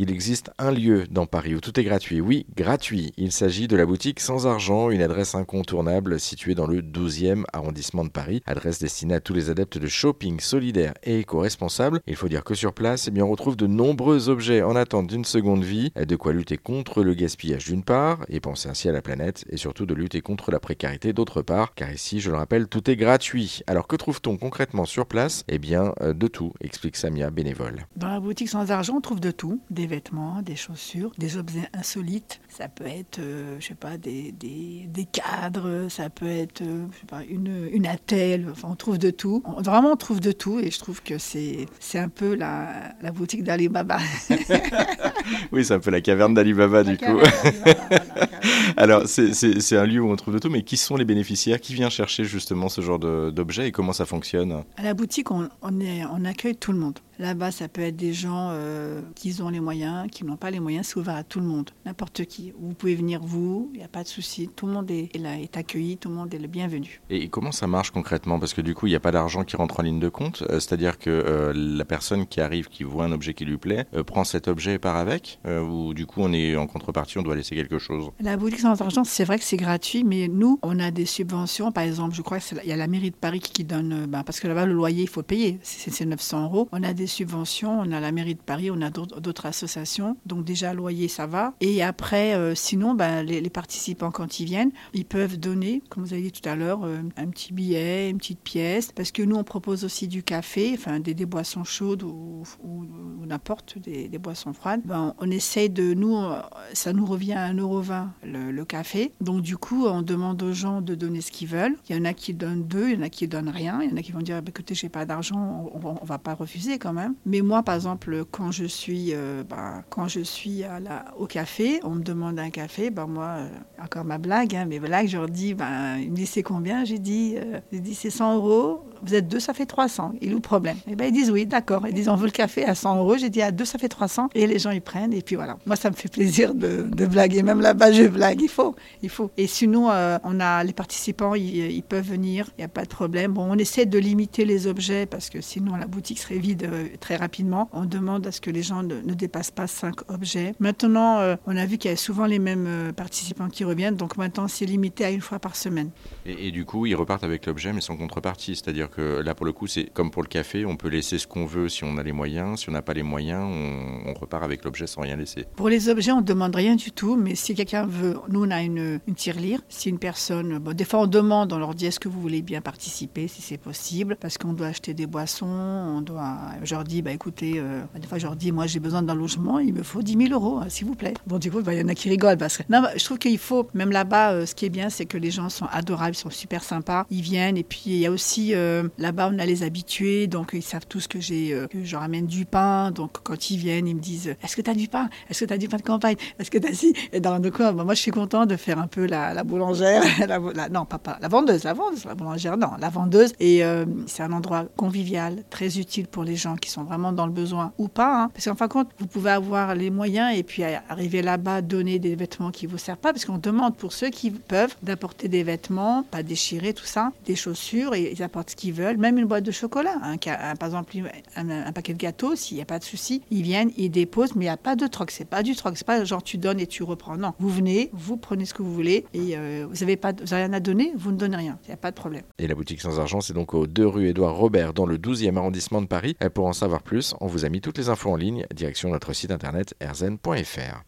il existe un lieu dans Paris où tout est gratuit. Oui, gratuit. Il s'agit de la boutique Sans Argent, une adresse incontournable située dans le 12e arrondissement de Paris. Adresse destinée à tous les adeptes de shopping solidaire et éco-responsable. Il faut dire que sur place, eh bien, on retrouve de nombreux objets en attente d'une seconde vie. De quoi lutter contre le gaspillage d'une part, et penser ainsi à la planète, et surtout de lutter contre la précarité d'autre part. Car ici, je le rappelle, tout est gratuit. Alors que trouve-t-on concrètement sur place? Eh bien, euh, de tout, explique Samia, bénévole. Dans la boutique Sans Argent, on trouve de tout. Vêtements, des chaussures, des objets insolites. Ça peut être, euh, je sais pas, des, des, des, cadres, ça peut être, euh, je sais pas, une, une attelle. Enfin, on trouve de tout. On, vraiment, on trouve de tout. Et je trouve que c'est, c'est un peu la, la boutique d'Alibaba. oui, c'est un peu la caverne d'Alibaba, du coup. Alors, c'est un lieu où on trouve de tout, mais qui sont les bénéficiaires? Qui vient chercher justement ce genre d'objets et comment ça fonctionne? À la boutique, on, on, est, on accueille tout le monde. Là-bas, ça peut être des gens euh, qui ont les moyens, qui n'ont pas les moyens, c'est ouvert à tout le monde, n'importe qui. Vous pouvez venir vous, il n'y a pas de souci, tout le monde est, là, est accueilli, tout le monde est le bienvenu. Et comment ça marche concrètement? Parce que du coup, il n'y a pas d'argent qui rentre en ligne de compte, euh, c'est-à-dire que euh, la personne qui arrive, qui voit un objet qui lui plaît, euh, prend cet objet et part avec, ou du coup, on est en contrepartie, on doit laisser quelque chose? La boutique sans argent, c'est vrai que c'est gratuit, mais nous, on a des subventions, par exemple, je crois qu'il y a la mairie de Paris qui donne, ben, parce que là-bas, le loyer, il faut payer, c'est 900 euros. On a des subventions, on a la mairie de Paris, on a d'autres associations. Donc déjà, loyer, ça va. Et après, euh, sinon, ben, les, participants, quand ils viennent, ils peuvent donner, comme vous avez dit tout à l'heure, euh, un petit billet, une petite pièce. Parce que nous, on propose aussi du café, enfin des, des boissons chaudes ou, ou, ou n'importe, des, des, boissons froides. Ben, on essaye de, nous, ça nous revient à 1,20€ le, le café. Donc du coup, on demande aux gens de donner ce qu'ils veulent. Il y en a qui donnent deux, il y en a qui donnent rien. Il y en a qui vont dire, bah, écoutez, j'ai pas d'argent, on, on, va pas refuser quand même. Mais moi, par exemple, quand je suis, euh, bah, quand je suis au café, on me demande un café, bah, moi, euh, encore ma blague, hein, mes blagues, je leur dis, bah, ils me disent c'est combien? J'ai dit, euh, dit c'est 100 euros. Vous êtes deux, ça fait 300. Il où problème? Et ben ils disent oui, d'accord. Ils disent on veut le café à 100 euros. J'ai dit à deux, ça fait 300. Et les gens ils prennent. Et puis voilà. Moi, ça me fait plaisir de, blaguer. Même là-bas, je blague. Il faut, il faut. Et sinon, euh, on a les participants, ils, peuvent venir. Il n'y a pas de problème. Bon, on essaie de limiter les objets parce que sinon la boutique serait vide euh, très rapidement. On demande à ce que les gens ne, dépassent pas cinq objets. Maintenant, euh, on a vu qu'il y a souvent les mêmes participants qui reviennent. Donc maintenant, c'est limité à une fois par semaine. Et, et du coup, ils repartent avec l'objet, mais sans contrepartie. C'est-à-dire là, pour le coup, c'est comme pour le café, on peut laisser ce qu'on veut si on a les moyens. Si on n'a pas les moyens, on, repart avec l'objet sans rien laisser. Pour les objets, on ne demande rien du tout, mais si quelqu'un veut, nous, on a une, tirelire. Si une personne, bon, des fois, on demande, on leur dit est-ce que vous voulez bien participer, si c'est possible, parce qu'on doit acheter des boissons, on doit. Je leur dis, bah écoutez, euh, des fois, je leur dis, moi, j'ai besoin d'un logement, il me faut 10 000 euros, hein, s'il vous plaît. Bon, du coup, bah, il y en a qui rigolent, parce que non, je trouve qu'il faut, même là-bas, euh, ce qui est bien, c'est que les gens sont adorables, ils sont super sympas, ils viennent, et puis il y a aussi, euh, là-bas, on a les habitués, donc ils savent tous que j'ai, euh, que je ramène du pain, donc quand ils viennent, ils me disent, est-ce que tu as du pain? Est-ce que tu as du pain de campagne? Est-ce que tu as si Et dans le coin, bah, moi, je suis content de faire un peu la, la boulangère, la, non, pas, pas, la vendeuse, la vendeuse, la boulangère, non, la vendeuse, et euh, c'est un endroit convivial, très utile pour les gens qui sont vraiment dans le besoin ou pas, hein, parce qu'en fin de compte, vous pouvez avoir les moyens et puis arriver là-bas, donner des vêtements qui vous servent pas, parce qu'on demande pour ceux qui peuvent d'apporter des vêtements, pas déchirés, tout ça, des chaussures, et ils apportent ce qu'ils veulent, même une boîte de chocolat, un, un, par exemple un, paquet de gâteaux, s'il n'y a pas de souci, ils viennent, ils déposent, mais il n'y a pas de troc, c'est pas du troc, c'est pas genre tu donnes et tu reprends, non, vous venez, vous prenez ce que vous voulez, et euh, vous n'avez pas, rien à donner, vous ne donnez rien, il n'y a pas de problème. Et la boutique sans argent, c'est donc aux 2 rue Édouard Robert, dans le 12e arrondissement de Paris. Et pour en savoir plus, on vous a mis toutes les infos en ligne, direction notre site internet erzen.fr.